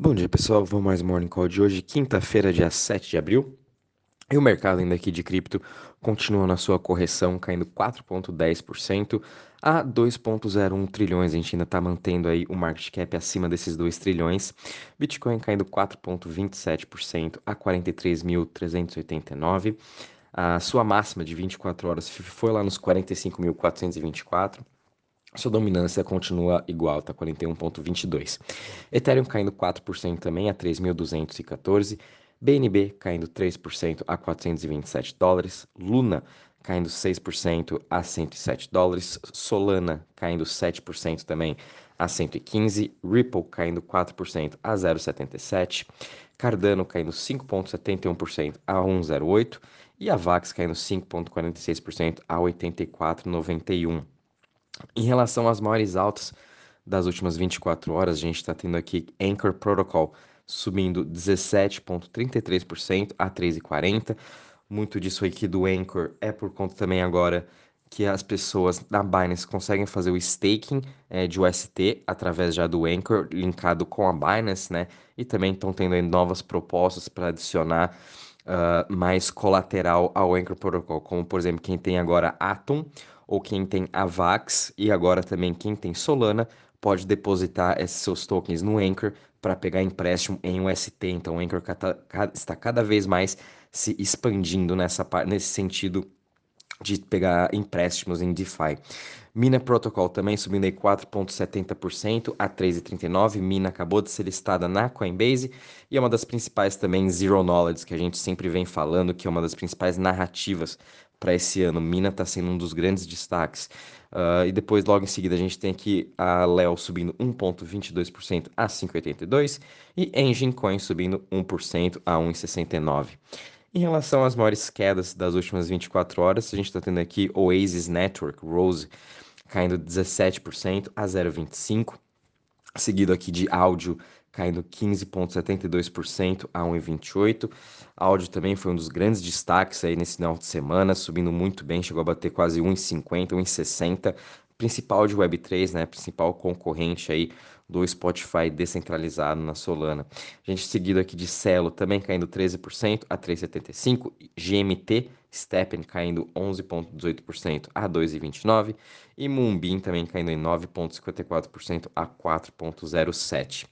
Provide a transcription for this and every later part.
Bom dia pessoal, vamos mais Morning Call de hoje, quinta-feira, dia 7 de abril. E o mercado ainda aqui de cripto continua na sua correção, caindo 4,10% a 2,01 trilhões. A gente ainda está mantendo aí o market cap acima desses 2 trilhões. Bitcoin caindo 4,27% a 43.389. A sua máxima de 24 horas foi lá nos 45.424. Sua dominância continua igual, tá 41.22. Ethereum caindo 4% também a 3.214. BNB caindo 3% a 427 dólares. Luna caindo 6% a 107 dólares. Solana caindo 7% também a 115. Ripple caindo 4% a 0,77. Cardano caindo 5,71% a 1,08. E a VAX caindo 5,46% a 84,91. Em relação às maiores altas das últimas 24 horas, a gente está tendo aqui Anchor Protocol subindo 17,33% a 3,40%. Muito disso aqui do Anchor é por conta também agora que as pessoas da Binance conseguem fazer o staking é, de UST através já do Anchor, linkado com a Binance, né? E também estão tendo novas propostas para adicionar uh, mais colateral ao Anchor Protocol, como por exemplo quem tem agora Atom ou quem tem AVAX e agora também quem tem Solana pode depositar esses seus tokens no Anchor para pegar empréstimo em UST. Então o Anchor está cada vez mais se expandindo nessa nesse sentido de pegar empréstimos em DeFi. Mina Protocol também subindo aí 4,70% a 3,39. Mina acabou de ser listada na Coinbase e é uma das principais também Zero Knowledge, que a gente sempre vem falando, que é uma das principais narrativas para esse ano. Mina está sendo um dos grandes destaques. Uh, e depois, logo em seguida, a gente tem aqui a Leo subindo 1,22% a 5,82% e Engine Coin subindo 1% a 1,69%. Em relação às maiores quedas das últimas 24 horas, a gente está tendo aqui Oasis Network, Rose, caindo 17% a 0,25%, seguido aqui de áudio caindo 15,72% a 1,28%. Áudio também foi um dos grandes destaques aí nesse final de semana, subindo muito bem, chegou a bater quase 1,50, 1,60. Principal de Web3, né? Principal concorrente aí do Spotify descentralizado na Solana. A gente seguido aqui de Celo também caindo 13% a 3,75, GMT Steppen caindo 11,18% a 2,29 e Moonbeam também caindo em 9,54% a 4,07.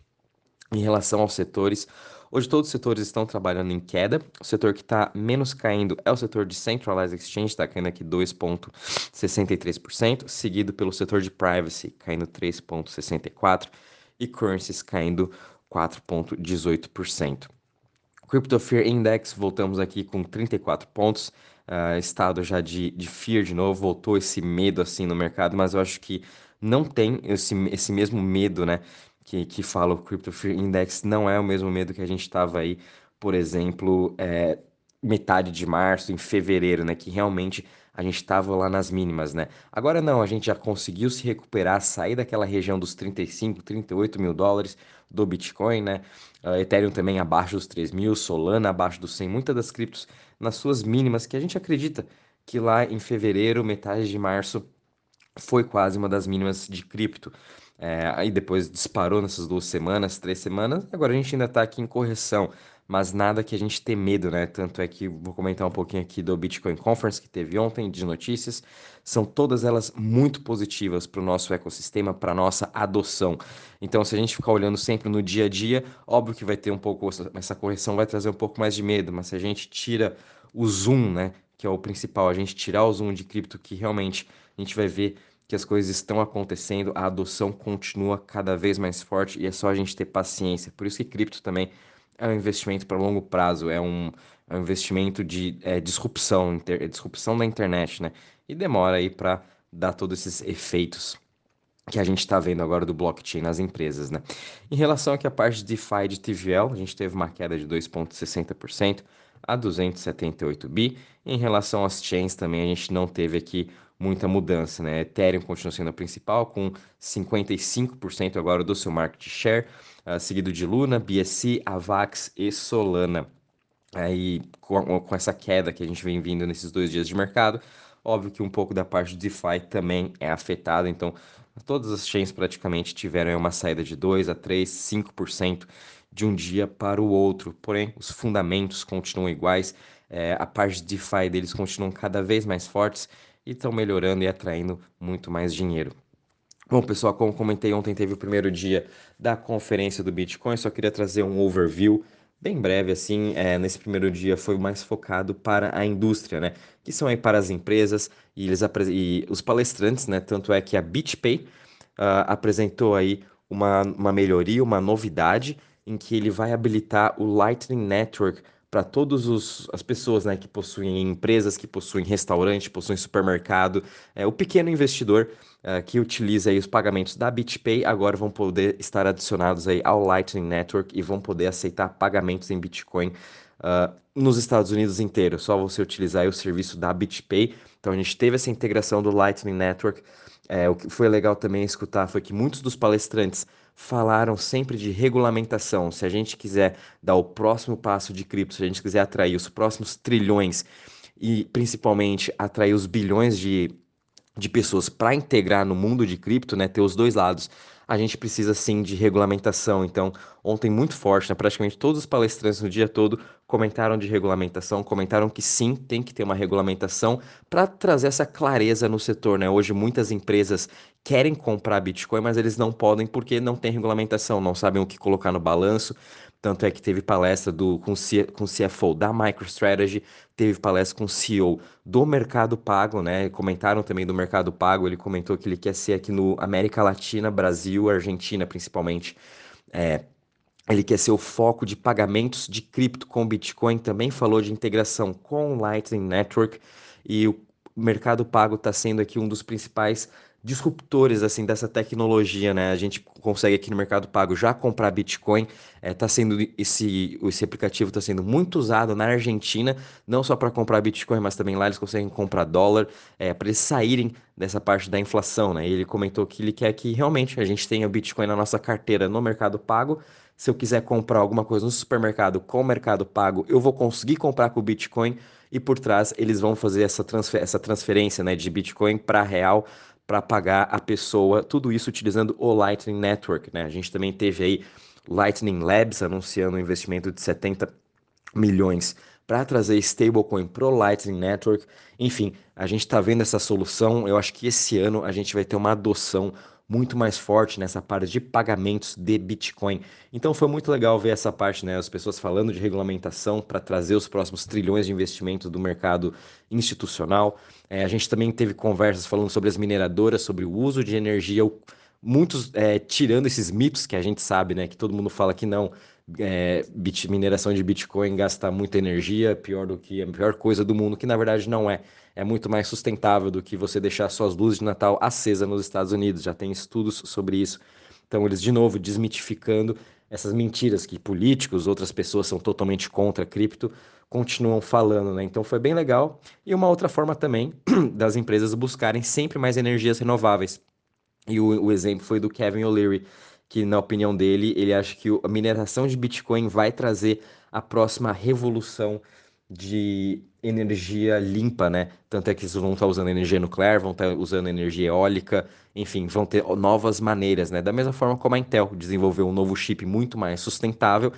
Em relação aos setores, hoje todos os setores estão trabalhando em queda. O setor que está menos caindo é o setor de Centralized Exchange, está caindo aqui 2,63%, seguido pelo setor de Privacy, caindo 3,64%, e Currencies caindo 4,18%. Crypto Fear Index, voltamos aqui com 34 pontos, uh, estado já de, de fear de novo, voltou esse medo assim no mercado, mas eu acho que não tem esse, esse mesmo medo, né, que, que fala o Crypto Fear Index não é o mesmo medo que a gente estava aí, por exemplo, é, metade de março, em fevereiro, né? Que realmente a gente estava lá nas mínimas, né? Agora não, a gente já conseguiu se recuperar, sair daquela região dos 35, 38 mil dólares do Bitcoin, né? Uh, Ethereum também abaixo dos 3 mil, Solana abaixo dos 100, muitas das criptos nas suas mínimas, que a gente acredita que lá em fevereiro, metade de março, foi quase uma das mínimas de cripto. É, aí depois disparou nessas duas semanas, três semanas. Agora a gente ainda está aqui em correção, mas nada que a gente ter medo, né? Tanto é que vou comentar um pouquinho aqui do Bitcoin Conference que teve ontem de notícias. São todas elas muito positivas para o nosso ecossistema, para nossa adoção. Então, se a gente ficar olhando sempre no dia a dia, óbvio que vai ter um pouco essa correção vai trazer um pouco mais de medo, mas se a gente tira o zoom, né? Que é o principal, a gente tirar o zoom de cripto que realmente a gente vai ver que as coisas estão acontecendo, a adoção continua cada vez mais forte e é só a gente ter paciência. Por isso que cripto também é um investimento para longo prazo, é um, é um investimento de é, disrupção, inter, é disrupção da internet, né? E demora aí para dar todos esses efeitos que a gente está vendo agora do blockchain nas empresas, né? Em relação aqui à parte de DeFi de TVL, a gente teve uma queda de 2,60% a 278 bi. Em relação às chains também a gente não teve aqui muita mudança, né? Ethereum continua sendo a principal, com 55% agora do seu market share, uh, seguido de Luna, BSC, Avax e Solana. Aí, com, com essa queda que a gente vem vindo nesses dois dias de mercado, óbvio que um pouco da parte do DeFi também é afetada, então todas as chains praticamente tiveram uma saída de 2 a 3, 5% de um dia para o outro. Porém, os fundamentos continuam iguais, é, a parte de DeFi deles continuam cada vez mais fortes e estão melhorando e atraindo muito mais dinheiro. Bom, pessoal, como comentei ontem, teve o primeiro dia da conferência do Bitcoin. Só queria trazer um overview bem breve, assim. É, nesse primeiro dia foi mais focado para a indústria, né? Que são aí para as empresas e, eles, e os palestrantes, né? Tanto é que a BitPay uh, apresentou aí uma, uma melhoria, uma novidade, em que ele vai habilitar o Lightning Network para todas as pessoas né, que possuem empresas, que possuem restaurante, possuem supermercado, é, o pequeno investidor uh, que utiliza aí os pagamentos da BitPay agora vão poder estar adicionados aí ao Lightning Network e vão poder aceitar pagamentos em Bitcoin uh, nos Estados Unidos inteiro. Só você utilizar o serviço da BitPay. Então a gente teve essa integração do Lightning Network. É, o que foi legal também escutar foi que muitos dos palestrantes falaram sempre de regulamentação. Se a gente quiser dar o próximo passo de cripto, se a gente quiser atrair os próximos trilhões e principalmente atrair os bilhões de, de pessoas para integrar no mundo de cripto, né, ter os dois lados, a gente precisa sim de regulamentação. Então, ontem muito forte, né, praticamente todos os palestrantes no dia todo comentaram de regulamentação, comentaram que sim, tem que ter uma regulamentação para trazer essa clareza no setor, né? Hoje muitas empresas querem comprar Bitcoin, mas eles não podem porque não tem regulamentação, não sabem o que colocar no balanço. Tanto é que teve palestra do, com, C, com CFO da MicroStrategy, teve palestra com CEO do Mercado Pago, né? Comentaram também do Mercado Pago, ele comentou que ele quer ser aqui no América Latina, Brasil, Argentina principalmente. É, ele quer ser o foco de pagamentos de cripto com Bitcoin, também falou de integração com o Lightning Network e o Mercado Pago está sendo aqui um dos principais disruptores assim dessa tecnologia, né? A gente consegue aqui no Mercado Pago já comprar Bitcoin. É, tá sendo esse esse aplicativo está sendo muito usado na Argentina, não só para comprar Bitcoin, mas também lá eles conseguem comprar dólar, é, para eles saírem dessa parte da inflação, né? Ele comentou que ele quer que realmente a gente tenha o Bitcoin na nossa carteira no Mercado Pago. Se eu quiser comprar alguma coisa no supermercado com o Mercado Pago, eu vou conseguir comprar com o Bitcoin e por trás eles vão fazer essa, transfer essa transferência né, de Bitcoin para real para pagar a pessoa, tudo isso utilizando o Lightning Network, né? A gente também teve aí Lightning Labs anunciando um investimento de 70 milhões para trazer stablecoin pro Lightning Network. Enfim, a gente está vendo essa solução. Eu acho que esse ano a gente vai ter uma adoção muito mais forte nessa parte de pagamentos de Bitcoin. Então foi muito legal ver essa parte, né? As pessoas falando de regulamentação para trazer os próximos trilhões de investimentos do mercado institucional. É, a gente também teve conversas falando sobre as mineradoras, sobre o uso de energia, muitos é, tirando esses mitos que a gente sabe, né? Que todo mundo fala que não. É, bit, mineração de Bitcoin gasta muita energia, pior do que a pior coisa do mundo, que na verdade não é é muito mais sustentável do que você deixar suas luzes de Natal acesa nos Estados Unidos. Já tem estudos sobre isso. Então, eles, de novo, desmitificando essas mentiras que políticos, outras pessoas são totalmente contra a cripto, continuam falando, né? Então foi bem legal. E uma outra forma também das empresas buscarem sempre mais energias renováveis. E o, o exemplo foi do Kevin O'Leary, que na opinião dele, ele acha que a mineração de Bitcoin vai trazer a próxima revolução de energia limpa, né? Tanto é que eles vão estar usando energia nuclear, vão estar usando energia eólica, enfim, vão ter novas maneiras, né? Da mesma forma como a Intel desenvolveu um novo chip muito mais sustentável,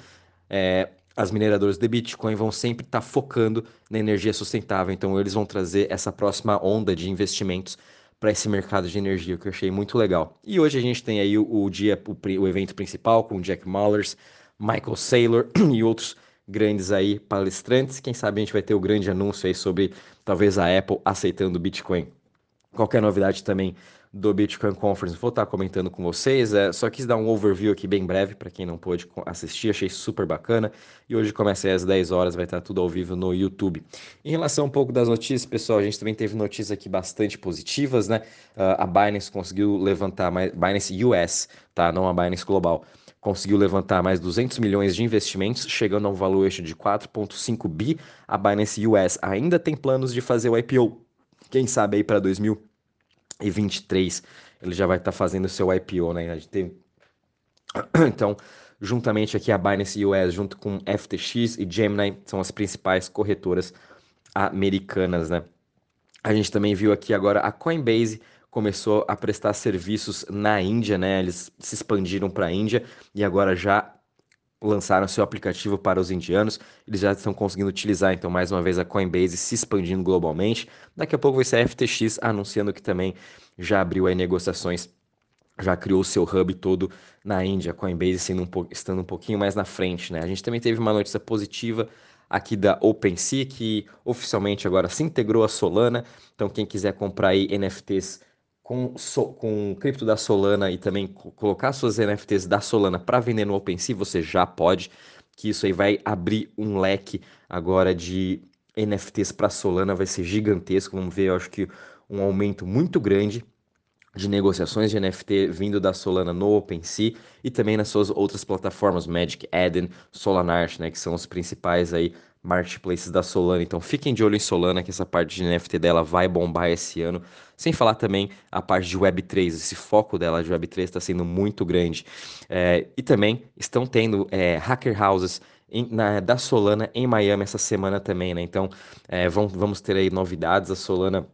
é, as mineradoras de Bitcoin vão sempre estar focando na energia sustentável, então eles vão trazer essa próxima onda de investimentos para esse mercado de energia, que eu achei muito legal. E hoje a gente tem aí o, o dia, o, o evento principal com Jack Mallers, Michael Saylor e outros grandes aí palestrantes. Quem sabe a gente vai ter o grande anúncio aí sobre talvez a Apple aceitando o Bitcoin. Qualquer novidade também do Bitcoin Conference, vou estar comentando com vocês. É, só quis dar um overview aqui bem breve para quem não pôde assistir, achei super bacana. E hoje começa às 10 horas, vai estar tudo ao vivo no YouTube. Em relação um pouco das notícias, pessoal, a gente também teve notícias aqui bastante positivas, né? Uh, a Binance conseguiu levantar mais, Binance US, tá? Não a Binance Global conseguiu levantar mais 200 milhões de investimentos, chegando a um valuation de 4,5 bi. A Binance US ainda tem planos de fazer o IPO. Quem sabe aí para 2023 ele já vai estar tá fazendo seu IPO, né? A gente tem... Então, juntamente aqui a Binance US, junto com FTX e Gemini, são as principais corretoras americanas, né? A gente também viu aqui agora a Coinbase começou a prestar serviços na Índia, né? Eles se expandiram para a Índia e agora já lançaram seu aplicativo para os indianos, eles já estão conseguindo utilizar, então, mais uma vez, a Coinbase se expandindo globalmente. Daqui a pouco vai ser a FTX anunciando que também já abriu aí negociações, já criou seu hub todo na Índia, Coinbase sendo um estando um pouquinho mais na frente, né? A gente também teve uma notícia positiva aqui da OpenSea, que oficialmente agora se integrou a Solana, então quem quiser comprar aí NFTs com, so, com cripto da Solana e também colocar suas NFTs da Solana para vender no OpenSea, você já pode, que isso aí vai abrir um leque agora de NFTs para Solana, vai ser gigantesco. Vamos ver, eu acho que um aumento muito grande de negociações de NFT vindo da Solana no OpenSea e também nas suas outras plataformas, Magic Eden, Solanart, né, que são os principais aí marketplaces da Solana. Então fiquem de olho em Solana, que essa parte de NFT dela vai bombar esse ano. Sem falar também a parte de Web3, esse foco dela de Web3 está sendo muito grande. É, e também estão tendo é, hacker houses em, na, da Solana em Miami essa semana também, né? Então é, vamos, vamos ter aí novidades. A Solana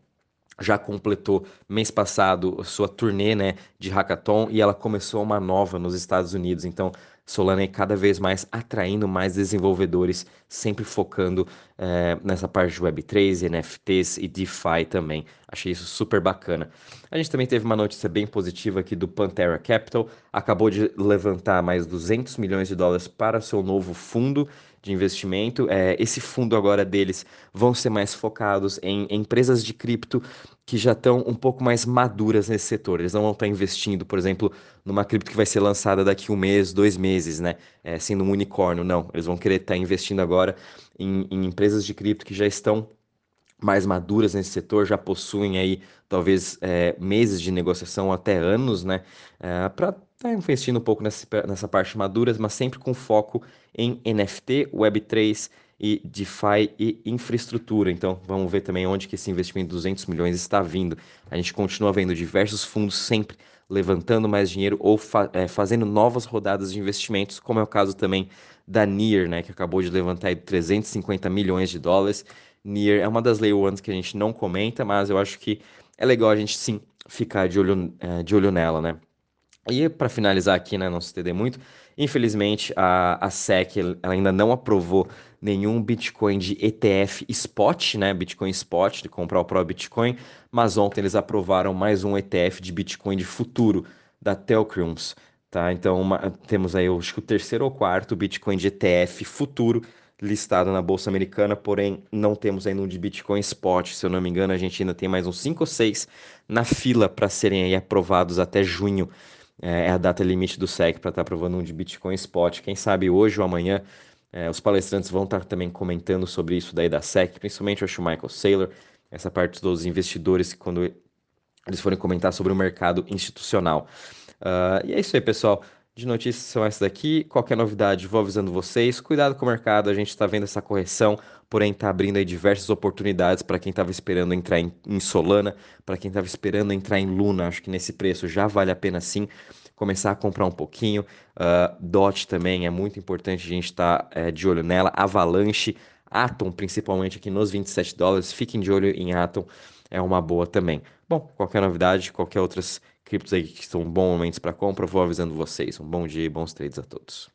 já completou mês passado sua turnê né, de hackathon e ela começou uma nova nos Estados Unidos. Então Solana é cada vez mais atraindo mais desenvolvedores, sempre focando é, nessa parte de Web3, NFTs e DeFi também. Achei isso super bacana. A gente também teve uma notícia bem positiva aqui do Pantera Capital, acabou de levantar mais 200 milhões de dólares para seu novo fundo de investimento. É, esse fundo agora deles vão ser mais focados em, em empresas de cripto que já estão um pouco mais maduras nesse setor. Eles não vão estar investindo, por exemplo, numa cripto que vai ser lançada daqui um mês, dois meses, né? É, sendo um unicórnio. Não, eles vão querer estar investindo agora em, em empresas de cripto que já estão mais maduras nesse setor, já possuem aí talvez é, meses de negociação, até anos, né? É, para estar tá investindo um pouco nessa, nessa parte maduras, mas sempre com foco em NFT, Web3 e DeFi e infraestrutura. Então, vamos ver também onde que esse investimento de 200 milhões está vindo. A gente continua vendo diversos fundos sempre levantando mais dinheiro ou fa é, fazendo novas rodadas de investimentos, como é o caso também da NIR, né, que acabou de levantar aí 350 milhões de dólares. NIR é uma das Layer Ones que a gente não comenta, mas eu acho que é legal a gente sim ficar de olho, é, de olho nela, né? E para finalizar aqui, né, não se estender muito, infelizmente a, a SEC ainda não aprovou nenhum Bitcoin de ETF spot, né, Bitcoin spot, de comprar o próprio Bitcoin, mas ontem eles aprovaram mais um ETF de Bitcoin de futuro da Telcrums, tá? Então uma, temos aí, acho que o terceiro ou quarto Bitcoin de ETF futuro listado na Bolsa Americana, porém não temos ainda um de Bitcoin Spot, se eu não me engano, a gente ainda tem mais uns 5 ou 6 na fila para serem aprovados até junho é, é a data limite do SEC para estar tá aprovando um de Bitcoin Spot. Quem sabe hoje ou amanhã é, os palestrantes vão estar tá também comentando sobre isso daí da SEC, principalmente acho o Michael Saylor, essa parte dos investidores que quando eles forem comentar sobre o mercado institucional. Uh, e é isso aí, pessoal. De notícias são essas daqui. Qualquer novidade, vou avisando vocês. Cuidado com o mercado, a gente está vendo essa correção, porém está abrindo aí diversas oportunidades para quem estava esperando entrar em, em Solana, para quem estava esperando entrar em Luna. Acho que nesse preço já vale a pena sim começar a comprar um pouquinho. Uh, DOT também é muito importante a gente estar tá, é, de olho nela. Avalanche, Atom, principalmente aqui nos 27 dólares. Fiquem de olho em Atom, é uma boa também. Bom, qualquer novidade, qualquer outras criptos aí que são bons momentos para compra, vou avisando vocês. Um bom dia e bons trades a todos.